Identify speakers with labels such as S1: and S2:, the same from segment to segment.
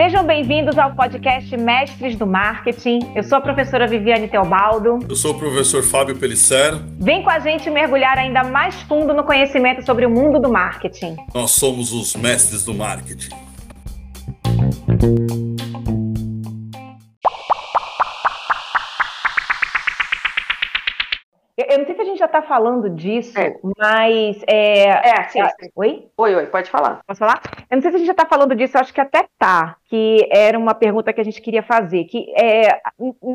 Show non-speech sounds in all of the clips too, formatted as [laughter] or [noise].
S1: Sejam bem-vindos ao podcast Mestres do Marketing. Eu sou a professora Viviane Teobaldo.
S2: Eu sou o professor Fábio Pellicer.
S1: Vem com a gente mergulhar ainda mais fundo no conhecimento sobre o mundo do marketing.
S2: Nós somos os mestres do marketing.
S1: Está falando disso, é. mas. É, é
S3: sim, sim. Oi? Oi, oi, pode falar.
S1: Posso falar? Eu não sei se a gente já está falando disso, eu acho que até tá, que era uma pergunta que a gente queria fazer. Que é,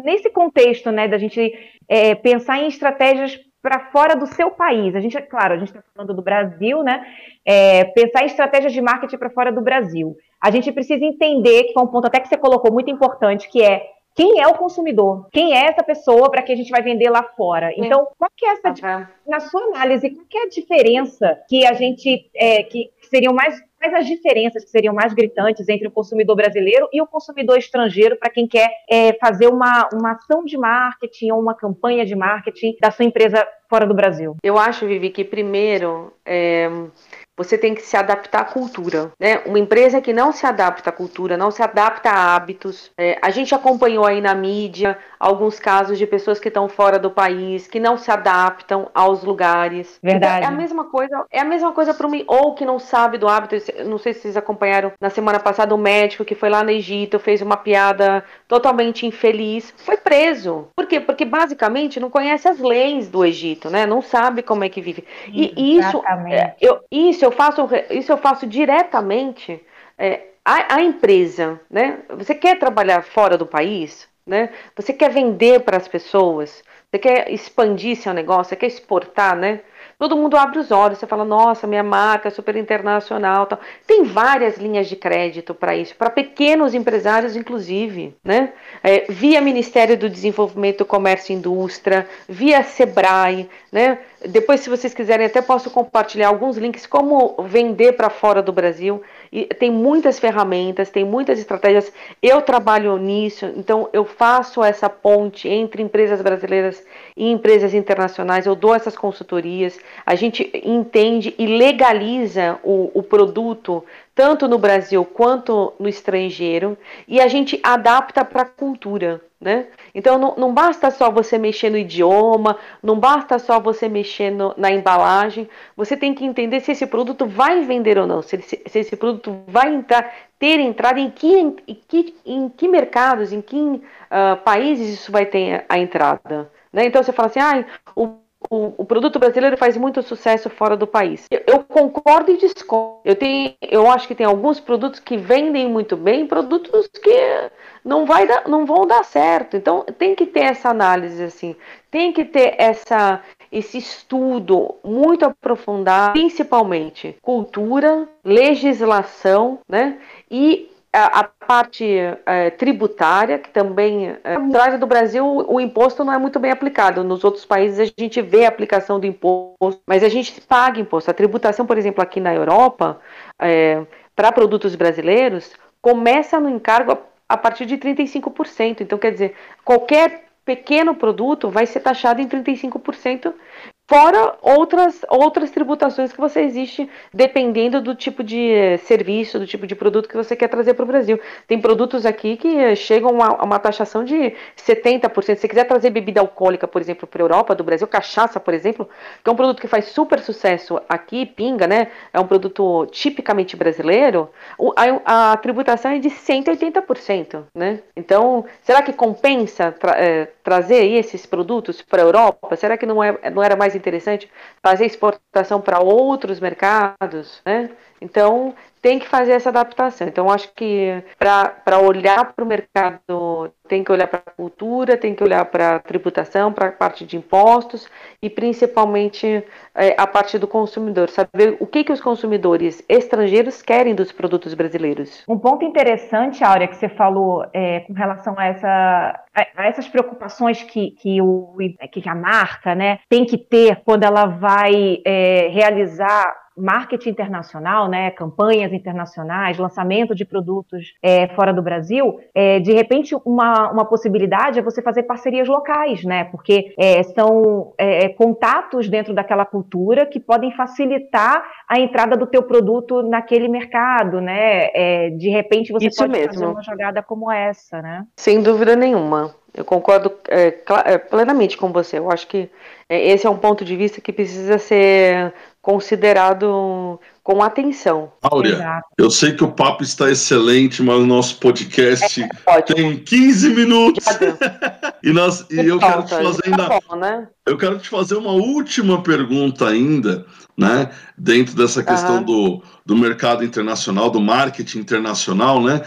S1: nesse contexto, né, da gente é, pensar em estratégias para fora do seu país. A gente, claro, a gente está falando do Brasil, né? É, pensar em estratégias de marketing para fora do Brasil. A gente precisa entender, que foi um ponto até que você colocou muito importante, que é quem é o consumidor? Quem é essa pessoa para que a gente vai vender lá fora? Então, qual que é essa, uhum. na sua análise, qual que é a diferença que a gente, é, que seriam mais, quais as diferenças que seriam mais gritantes entre o consumidor brasileiro e o consumidor estrangeiro para quem quer é, fazer uma, uma ação de marketing ou uma campanha de marketing da sua empresa fora do Brasil?
S3: Eu acho, Vivi, que primeiro é, você tem que se adaptar à cultura. Né? Uma empresa que não se adapta à cultura, não se adapta a hábitos. É, a gente acompanhou aí na mídia alguns casos de pessoas que estão fora do país, que não se adaptam aos lugares.
S1: Verdade.
S3: Então, é a mesma coisa, é a mesma coisa para um ou que não sabe do hábito. Não sei se vocês acompanharam na semana passada o um médico que foi lá no Egito, fez uma piada totalmente infeliz, foi preso. Por quê? Porque basicamente não conhece as leis do Egito, né? Não sabe como é que vive. E isso, é, eu, isso eu faço, isso eu faço diretamente. É, a, empresa, né? Você quer trabalhar fora do país, né? Você quer vender para as pessoas, você quer expandir seu negócio, você quer exportar, né? todo mundo abre os olhos, você fala, nossa, minha marca é super internacional. Tal. Tem várias linhas de crédito para isso, para pequenos empresários, inclusive, né? É, via Ministério do Desenvolvimento, Comércio e Indústria, via Sebrae, né? Depois, se vocês quiserem, até posso compartilhar alguns links como vender para fora do Brasil. E tem muitas ferramentas, tem muitas estratégias. Eu trabalho nisso, então eu faço essa ponte entre empresas brasileiras e empresas internacionais. Eu dou essas consultorias. A gente entende e legaliza o, o produto tanto no Brasil quanto no estrangeiro, e a gente adapta para a cultura. Né? Então não, não, basta só você mexer no idioma, não basta só você mexer no, na embalagem, você tem que entender se esse produto vai vender ou não, se, se, se esse produto vai entrar, ter entrada em que, em que, em que mercados, em que uh, países isso vai ter a entrada. Né? Então você fala assim, ah, o o, o, produto brasileiro faz muito sucesso fora do país. Eu, eu, concordo e discordo. Eu, tenho, eu acho que tem alguns produtos que vendem muito bem, produtos que não, vai dar, não vão dar certo. Então tem que ter essa análise assim, tem que ter essa, esse estudo muito aprofundado, principalmente cultura, legislação, né? E a, a parte é, tributária, que também, é, na do Brasil, o imposto não é muito bem aplicado. Nos outros países a gente vê a aplicação do imposto, mas a gente paga imposto. A tributação, por exemplo, aqui na Europa, é, para produtos brasileiros, começa no encargo a, a partir de 35%. Então, quer dizer, qualquer pequeno produto vai ser taxado em 35%, Fora outras, outras tributações que você existe dependendo do tipo de serviço, do tipo de produto que você quer trazer para o Brasil. Tem produtos aqui que chegam a uma taxação de 70%. Se você quiser trazer bebida alcoólica, por exemplo, para a Europa, do Brasil, cachaça, por exemplo, que é um produto que faz super sucesso aqui, pinga, né? É um produto tipicamente brasileiro, a, a tributação é de 180%, né? Então, será que compensa tra é, trazer esses produtos para a Europa? Será que não, é, não era mais interessante fazer exportação para outros mercados, né? Então, tem que fazer essa adaptação. Então, acho que para olhar para o mercado, tem que olhar para a cultura, tem que olhar para a tributação, para a parte de impostos e principalmente é, a parte do consumidor, saber o que, que os consumidores estrangeiros querem dos produtos brasileiros.
S1: Um ponto interessante, Áurea, que você falou é, com relação a, essa, essas preocupações que, que, o, que a marca né, tem que ter quando ela vai é, realizar marketing internacional, né, campanhas internacionais, lançamento de produtos é, fora do Brasil, é, de repente uma, uma possibilidade é você fazer parcerias locais, né, porque é, são é, contatos dentro daquela cultura que podem facilitar a entrada do teu produto naquele mercado, né, é, de repente você
S3: Isso
S1: pode
S3: mesmo.
S1: fazer uma jogada como essa, né?
S3: Sem dúvida nenhuma. Eu concordo é, é, plenamente com você. Eu acho que é, esse é um ponto de vista que precisa ser considerado com atenção.
S4: Áurea, Exato. eu sei que o papo está excelente, mas o nosso podcast é, tem 15 minutos. [laughs] e, nós, e eu quero te fazer ainda. Tá bom, né? Eu quero te fazer uma última pergunta ainda, né? Dentro dessa questão uhum. do, do mercado internacional, do marketing internacional, né?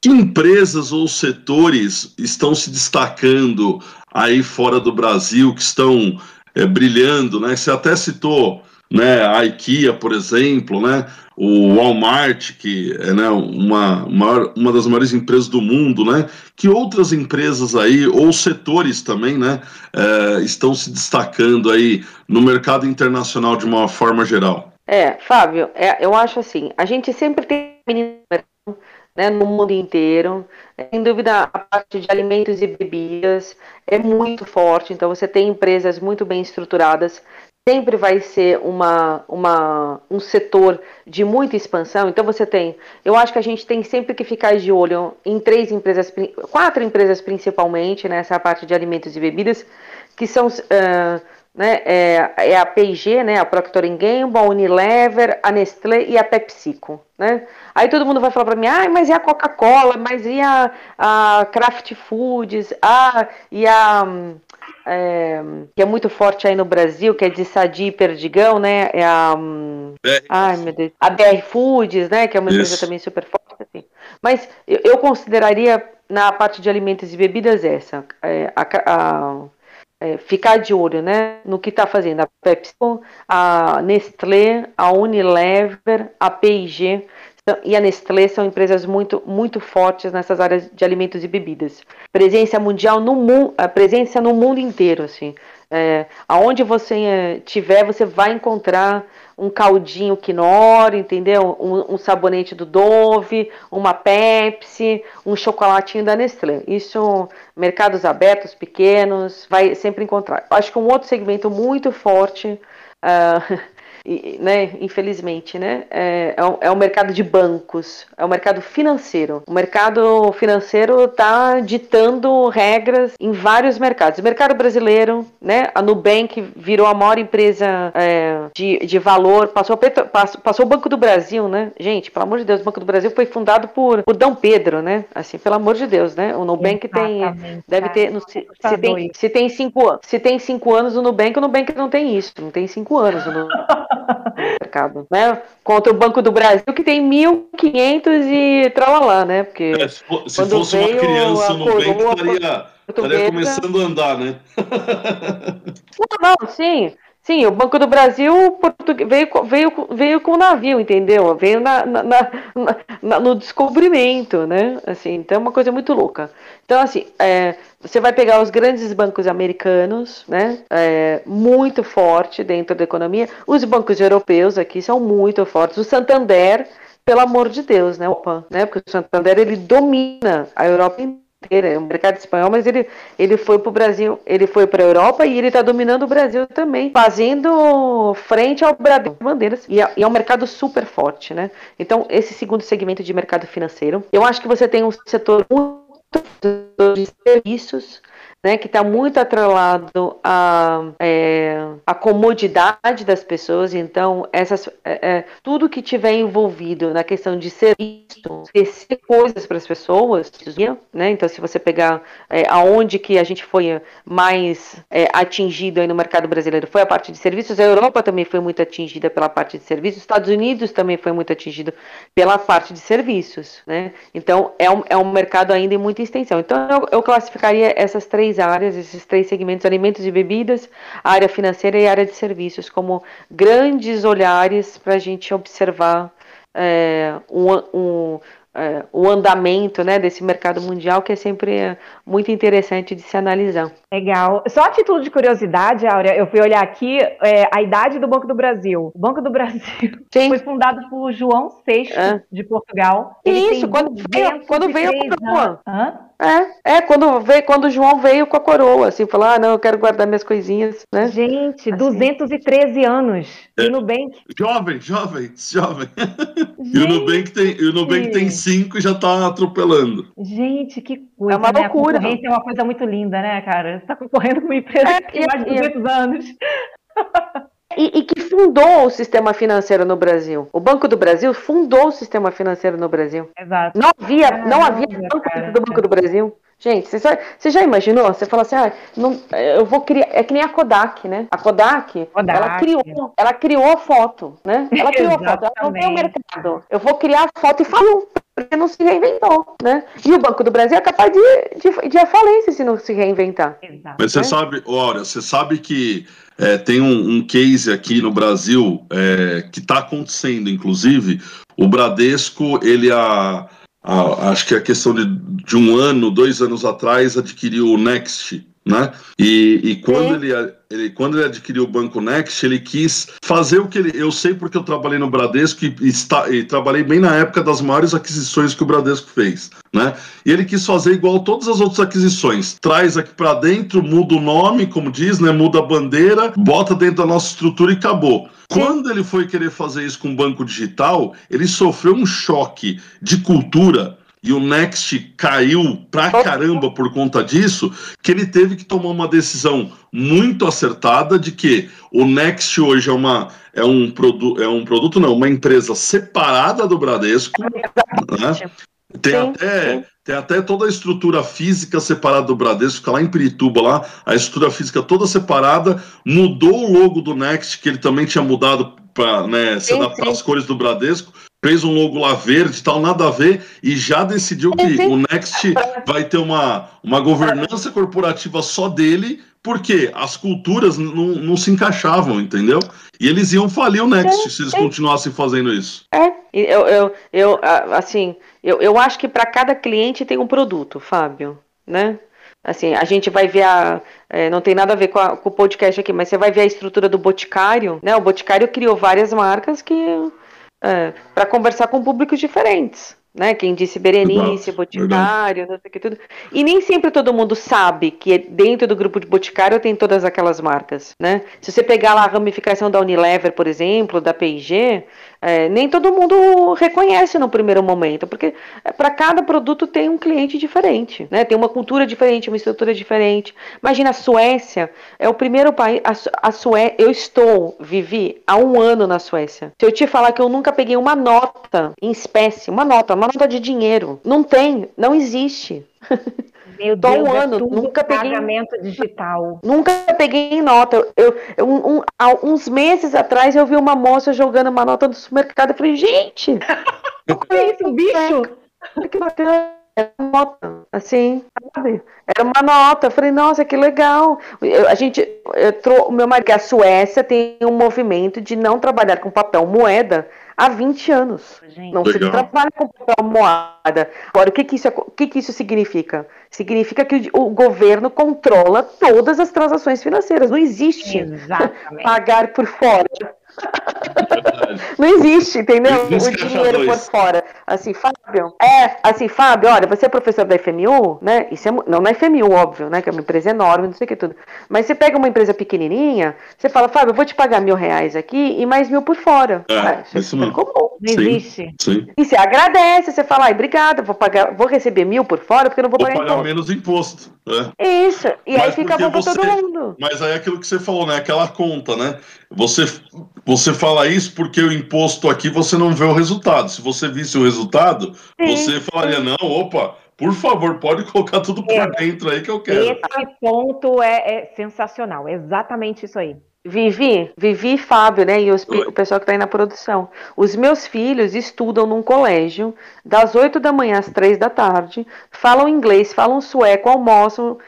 S4: Que empresas ou setores estão se destacando aí fora do Brasil, que estão é, brilhando, né? Você até citou né, a IKEA, por exemplo, né? O Walmart, que é né, uma, maior, uma das maiores empresas do mundo, né? Que outras empresas aí, ou setores também, né? É, estão se destacando aí no mercado internacional de uma forma geral?
S3: É, Fábio, é, eu acho assim, a gente sempre tem né, no mundo inteiro. Sem dúvida, a parte de alimentos e bebidas é muito forte, então você tem empresas muito bem estruturadas. Sempre vai ser uma, uma, um setor de muita expansão. Então você tem, eu acho que a gente tem sempre que ficar de olho em três empresas, quatro empresas principalmente nessa parte de alimentos e bebidas, que são uh, né, é, é a P&G, né, a Procter Gamble, a Unilever, a Nestlé e a PepsiCo, né? Aí todo mundo vai falar para mim, ah, mas e a Coca-Cola, mas e a, a Kraft Foods, ah, e a é, que é muito forte aí no Brasil, que é de Sadi e Perdigão, né? É a ai meu Deus, a BR Foods, né? Que é uma Isso. empresa também super forte, assim. Mas eu, eu, consideraria na parte de alimentos e bebidas essa, é, a, a é, ficar de olho né, no que está fazendo a Pepsi, a Nestlé, a Unilever, a P&G e a Nestlé são empresas muito, muito fortes nessas áreas de alimentos e bebidas. Presença mundial no mundo, presença no mundo inteiro, assim. É, aonde você é, tiver, você vai encontrar um caldinho Knorr, entendeu? Um, um, sabonete do Dove, uma Pepsi, um chocolatinho da Nestlé. Isso, mercados abertos, pequenos, vai sempre encontrar. Acho que um outro segmento muito forte uh, [laughs] né, infelizmente, né, é, é, o, mercado de bancos, é o mercado financeiro. O mercado financeiro está ditando regras em vários mercados. O mercado brasileiro, né, a Nubank virou a maior empresa é, de, de valor, passou, Petro, passou, passou o Banco do Brasil, né, gente, pelo amor de Deus, o Banco do Brasil foi fundado por, por Dom Pedro, né, assim, pelo amor de Deus, né, o Nubank Exatamente. tem, deve ter, no, se, se, tem, se tem cinco, se tem cinco anos o Nubank, o Nubank não tem isso, não tem cinco anos. [laughs] mercado, né? Contra o Banco do Brasil, que tem 1.500 e tralalá, né? Porque
S4: é, se, se fosse uma criança no coroa, estaria, estaria começando a andar, né? [laughs]
S3: não, não, sim. Sim, o Banco do Brasil veio, veio, veio com o navio, entendeu? Veio na, na, na, no descobrimento, né? Assim, então é uma coisa muito louca. Então, assim, é, você vai pegar os grandes bancos americanos, né? É, muito forte dentro da economia. Os bancos europeus aqui são muito fortes. O Santander, pelo amor de Deus, né? Opa, né? Porque o Santander ele domina a Europa inteira é um mercado espanhol, mas ele, ele foi para o Brasil, ele foi para a Europa e ele está dominando o Brasil também, fazendo frente ao Brasil bandeiras. E é, e é um mercado super forte, né? Então, esse segundo segmento de mercado financeiro, eu acho que você tem um setor muito de serviços né, que está muito atrelado à, é, à comodidade das pessoas. Então, essas, é, é, tudo que tiver envolvido na questão de serviço, oferecer coisas para as pessoas, né? Então, se você pegar é, aonde que a gente foi mais é, atingido aí no mercado brasileiro, foi a parte de serviços. A Europa também foi muito atingida pela parte de serviços. Os Estados Unidos também foi muito atingido pela parte de serviços, né? Então, é um, é um mercado ainda em muita extensão. Então, eu, eu classificaria essas três três áreas, esses três segmentos, alimentos e bebidas, área financeira e área de serviços, como grandes olhares para a gente observar é, um, um, é, o andamento né, desse mercado mundial, que é sempre é, muito interessante de se analisar.
S1: Legal. Só a título de curiosidade, Áurea, eu fui olhar aqui é, a idade do Banco do Brasil. O Banco do Brasil [laughs] Sim. foi fundado por João VI é. de Portugal.
S3: Ele Isso, quando veio, quando veio a coroa. É, é, quando veio, quando o João veio com a coroa, assim, falou: ah, não, eu quero guardar minhas coisinhas, né?
S1: Gente, assim. 213 anos. E o Nubank.
S4: Jovem, jovem, jovem. [laughs] Gente. E o Nubank tem, o Nubank tem cinco e já tá atropelando.
S1: Gente, que coisa.
S3: É uma
S1: né?
S3: loucura.
S1: A concorrência é uma coisa muito linda, né, cara? Você tá concorrendo com uma empresa é, que tem mais de 200 anos.
S3: E, e, que fundou o sistema financeiro no Brasil. O Banco do Brasil fundou o sistema financeiro no Brasil.
S1: Exato.
S3: Não havia, não havia banco cara, do Banco do Brasil. Gente, você, só, você já imaginou? Você fala assim, ah, não, eu vou criar. É que nem a Kodak, né? A Kodak, Kodak. ela criou, ela criou a foto, né? Ela criou a foto, ela não tem o mercado. Eu vou criar a foto e falou porque não se reinventou, né? E o Banco do Brasil é capaz de, de, de a falência se não se reinventar.
S4: Exato. Mas você né? sabe, olha, você sabe que é, tem um, um, case aqui no Brasil é, que está acontecendo, inclusive, o Bradesco, ele a, a, acho que é questão de, de um ano, dois anos atrás, adquiriu o Next, né? E, e quando, ele, ele, quando ele adquiriu o Banco Next, ele quis fazer o que ele. Eu sei porque eu trabalhei no Bradesco e, está, e trabalhei bem na época das maiores aquisições que o Bradesco fez, né? E ele quis fazer igual todas as outras aquisições. Traz aqui para dentro, muda o nome, como diz, né? Muda a bandeira, bota dentro da nossa estrutura e acabou. Quando ele foi querer fazer isso com o banco digital, ele sofreu um choque de cultura e o Next caiu pra caramba por conta disso, que ele teve que tomar uma decisão muito acertada de que o Next hoje é uma é um produto é um produto não, uma empresa separada do Bradesco, né? Tem sim, até sim. tem até toda a estrutura física separada do Bradesco, fica lá em Pirituba lá, a estrutura física toda separada, mudou o logo do Next, que ele também tinha mudado para né, se adaptar às cores do Bradesco, fez um logo lá verde tal, nada a ver, e já decidiu que o Next vai ter uma, uma governança corporativa só dele, porque as culturas não, não se encaixavam, entendeu? E eles iam falir o Next se eles continuassem fazendo isso.
S3: É, eu, eu, eu assim, eu, eu acho que para cada cliente tem um produto, Fábio, né? Assim, a gente vai ver a. É, não tem nada a ver com, a, com, o podcast aqui, mas você vai ver a estrutura do Boticário, né? O Boticário criou várias marcas que é, para conversar com públicos diferentes. Né? Quem disse Berenice, Boticário, não sei o que tudo. E nem sempre todo mundo sabe que dentro do grupo de Boticário tem todas aquelas marcas, né? Se você pegar lá a ramificação da Unilever, por exemplo, da P&G, é, nem todo mundo reconhece no primeiro momento, porque é, para cada produto tem um cliente diferente, né? Tem uma cultura diferente, uma estrutura diferente. Imagina a Suécia, é o primeiro país. A, a Sué, eu estou, vivi há um ano na Suécia. Se eu te falar que eu nunca peguei uma nota em espécie, uma nota, uma nota de dinheiro, não tem, não existe. [laughs]
S1: Meu Deus, um é ano, nunca peguei pagamento digital. [laughs]
S3: Nunca peguei nota. Eu, eu um, há uns meses atrás eu vi uma moça jogando uma nota no supermercado. Eu falei, gente, [laughs]
S1: eu conheço um bicho.
S3: Que bacana. Era uma nota, assim, sabe? Era uma nota. Eu falei, nossa, que legal. Eu, a gente, eu, o meu marido, a Suécia tem um movimento de não trabalhar com papel moeda há 20 anos. Gente. Não se trabalha com papel moeda. Agora, o que, que, isso, o que, que isso significa? Significa que o, o governo controla todas as transações financeiras. Não existe pagar por fora. Não existe, entendeu? o dinheiro por fora. Assim, Fábio, é, assim, Fábio, olha, você é professor da FMU, né? Isso é, não na FMU, óbvio, né? Que é uma empresa enorme, não sei o que tudo. Mas você pega uma empresa pequenininha, você fala, Fábio, eu vou te pagar mil reais aqui e mais mil por fora.
S4: É, isso é comum.
S1: Não sim, existe.
S4: Sim.
S3: E você agradece, você fala, ai, obrigada, vou pagar, vou receber mil por fora porque eu não vou, vou pagar,
S4: pagar menos imposto.
S3: É. Isso, e mas aí fica bom pra todo mundo.
S4: Mas aí é aquilo que você falou, né? Aquela conta, né? Você, você fala isso porque o imposto aqui você não vê o resultado. Se você visse o resultado, sim, você falaria, não, opa, por favor, pode [laughs] colocar tudo por é. dentro aí que eu quero.
S1: Esse ponto é, é sensacional, exatamente isso aí.
S3: Vivi, Vivi e Fábio, né? E o pessoal que está aí na produção. Os meus filhos estudam num colégio das 8 da manhã às 3 da tarde, falam inglês, falam sueco, almoçam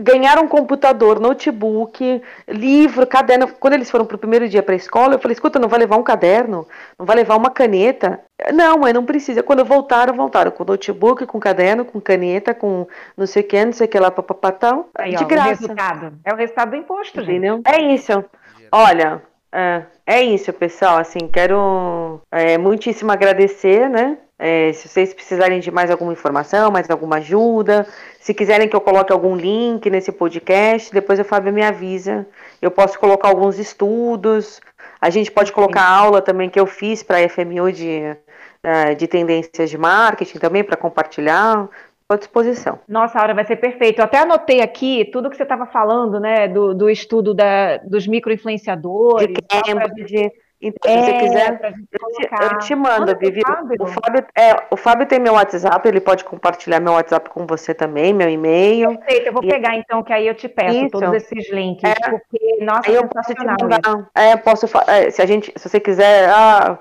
S3: ganharam um computador, notebook, livro, caderno. Quando eles foram para o primeiro dia para a escola, eu falei: escuta, não vai levar um caderno? Não vai levar uma caneta? Não, mãe, não precisa. Quando voltaram, voltaram com notebook, com caderno, com caneta, com não sei o que, não sei o que lá, papapatão.
S1: Aí,
S3: de
S1: ó,
S3: graça.
S1: O resultado. É o resultado do imposto, gente.
S3: Entendeu? É isso. Olha, é, é isso, pessoal. Assim, quero é, muitíssimo agradecer, né? É, se vocês precisarem de mais alguma informação, mais alguma ajuda, se quiserem que eu coloque algum link nesse podcast, depois o Fábio me avisa. Eu posso colocar alguns estudos. A gente pode colocar a aula também que eu fiz para a FMU de, é, de tendências de marketing também para compartilhar à disposição.
S1: Nossa, Aura, vai ser perfeito. Eu até anotei aqui tudo que você estava falando, né, do, do estudo da, dos microinfluenciadores.
S3: De Cambridge. Então, é, se você quiser, eu te, eu te, mando, Vivi. O Fábio, é, o Fábio tem meu WhatsApp, ele pode compartilhar meu WhatsApp com você também, meu e-mail.
S1: Perfeito, eu vou e... pegar então, que aí eu te peço Isso. todos esses links, é, porque, nossa,
S3: aí eu posso te mandar. É, posso, é, se a gente, se você quiser, ah,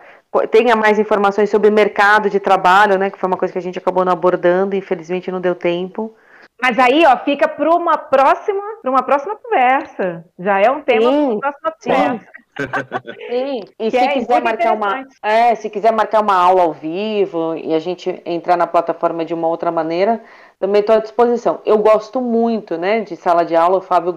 S3: tenha mais informações sobre mercado de trabalho, né, que foi uma coisa que a gente acabou não abordando, infelizmente não deu tempo.
S1: Mas aí, ó, fica para uma próxima, para uma próxima conversa. Já é um tema para uma próxima conversa.
S3: Sim, e que se é quiser marcar uma, é, se quiser marcar uma aula ao vivo e a gente entrar na plataforma de uma outra maneira, também estou à disposição. Eu gosto muito, né, de sala de aula. O Fábio,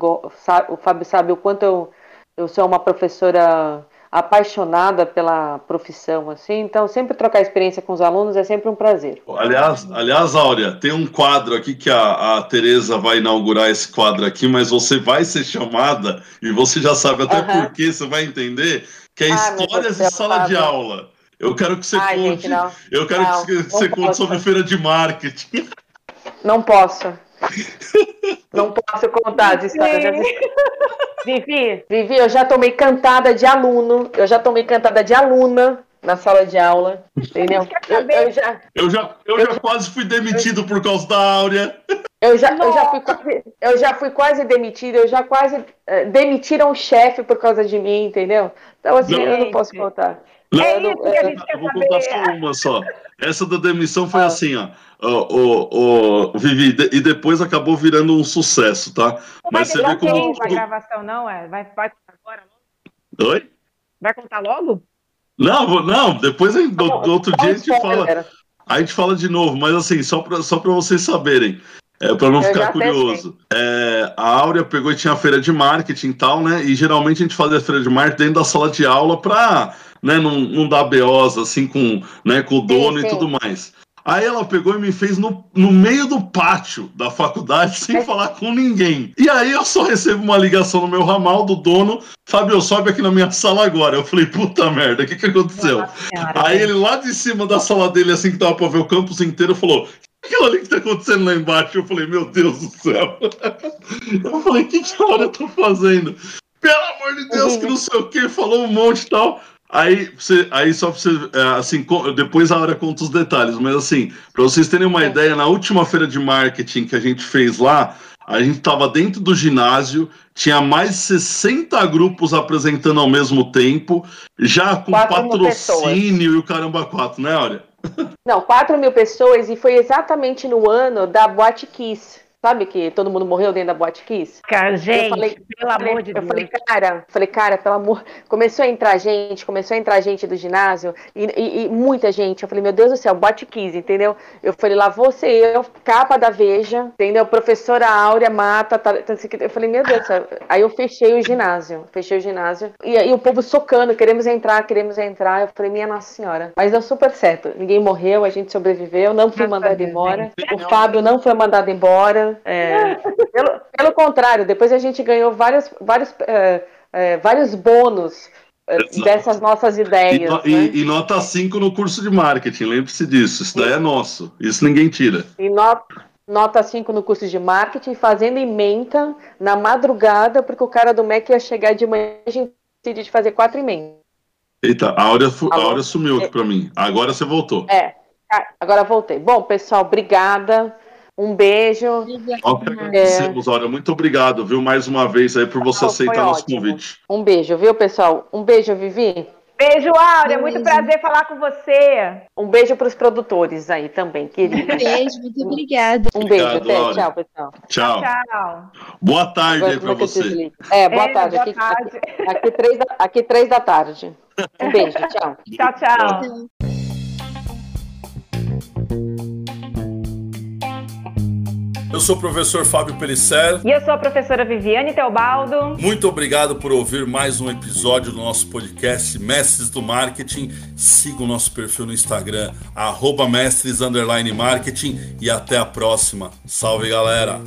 S3: o Fábio sabe o quanto eu, eu sou uma professora apaixonada pela profissão, assim, então sempre trocar experiência com os alunos é sempre um prazer.
S4: Aliás, aliás, Áurea, tem um quadro aqui que a, a Tereza vai inaugurar esse quadro aqui, mas você vai ser chamada e você já sabe até uhum. por que você vai entender que é ah, histórias de sala Fábio. de aula. Eu quero que você Ai, conte. Gente, eu quero não, que você conte sobre feira de marketing.
S3: Não posso. [laughs] Não posso contar de história. [laughs] Vivi, Vivi, eu já tomei cantada de aluno, eu já tomei cantada de aluna na sala de aula, entendeu?
S4: Eu, eu já, eu já, eu, eu já quase fui demitido por causa da Áurea.
S3: Eu já, eu já, fui, quase, eu já fui quase demitido, eu já quase uh, demitiram o chefe por causa de mim, entendeu? Então, assim, não, eu não posso contar.
S4: Não, é isso que a gente quer vou contar só uma só. Essa da demissão foi ah. assim, ó. O, o, Vivi, e depois acabou virando um sucesso, tá?
S1: Não Mas você vê como. Não gravação, não, é? Vai, vai contar agora?
S4: Oi?
S1: Vai contar logo?
S4: Não, não, depois do, do outro dia a gente fala. A gente fala de novo, mas assim, só para só vocês saberem. É, para não eu ficar curioso. É, a Áurea pegou e tinha a feira de marketing e tal, né? E geralmente a gente fazia a feira de marketing dentro da sala de aula para né, não, não dar beosa assim com, né, com o dono sim, sim. e tudo mais. Aí ela pegou e me fez no, no meio do pátio da faculdade, sem é. falar com ninguém. E aí eu só recebo uma ligação no meu ramal do dono, Fábio, sobe aqui na minha sala agora. Eu falei, puta merda, o que, que aconteceu? aí ele lá de cima da sala dele, assim que tava pra ver o campus inteiro, falou: aquilo ali que tá acontecendo lá embaixo. Eu falei, meu Deus do céu. [laughs] Eu falei, o que, que hora eu tô fazendo? Pelo amor de Deus, que não sei o que, falou um monte e tal. Aí, você, aí só pra você, é, assim, depois a hora conta os detalhes, mas assim, para vocês terem uma é. ideia, na última feira de marketing que a gente fez lá, a gente estava dentro do ginásio, tinha mais de 60 grupos apresentando ao mesmo tempo, já com patrocínio e o caramba quatro, né, Olha?
S3: Não, 4 mil pessoas e foi exatamente no ano da Boate Kiss. Sabe que todo mundo morreu dentro da Boate Kiss?
S1: Cara, gente, falei, pelo amor de
S3: eu
S1: Deus.
S3: Eu falei, cara, falei, cara, pelo amor. Começou a entrar gente, começou a entrar gente do ginásio e, e, e muita gente. Eu falei, meu Deus do céu, Boate Kiss, entendeu? Eu falei, lá você, eu, capa da Veja, entendeu? Professora Áurea Mata, tá, tá, eu falei, meu Deus do céu. Aí eu fechei o ginásio, fechei o ginásio e aí o povo socando, queremos entrar, queremos entrar. Eu falei, minha Nossa Senhora. Mas deu super certo. Ninguém morreu, a gente sobreviveu, não fui mandado embora. O Fábio não foi mandado embora. É, pelo, pelo contrário, depois a gente ganhou vários, vários, é, é, vários bônus é, dessas nossas ideias.
S4: E, né? e, e nota 5 no curso de marketing, lembre-se disso, isso daí é nosso, isso ninguém tira.
S3: E nota, nota 5 no curso de marketing, fazendo emenda na madrugada, porque o cara do MEC ia chegar de manhã e a gente decidiu de fazer quatro emendas.
S4: Eita, a Áurea, a Áurea sumiu aqui para mim. Agora você voltou.
S3: É, agora voltei. Bom, pessoal, obrigada. Um beijo.
S4: Nós agradecemos, é... Muito obrigado, viu, mais uma vez aí por você aceitar nosso convite.
S3: Um beijo, viu, pessoal? Um beijo, Vivi.
S1: Beijo, Áurea. Beijo. Muito prazer falar com você.
S3: Um beijo para os produtores aí também, querido.
S5: Um beijo, muito obrigada.
S3: Um beijo, até. Tchau, pessoal.
S6: Tchau. Tchau. Boa tarde aí para você.
S3: É, boa é, tarde. Boa aqui, tarde. Aqui, aqui, três da, aqui três da tarde. Um beijo, tchau.
S1: tchau, tchau.
S4: Eu sou o professor Fábio Pelisser.
S1: E eu sou a professora Viviane Teobaldo.
S4: Muito obrigado por ouvir mais um episódio do nosso podcast Mestres do Marketing. Siga o nosso perfil no Instagram, arroba mestres, marketing. E até a próxima. Salve, galera!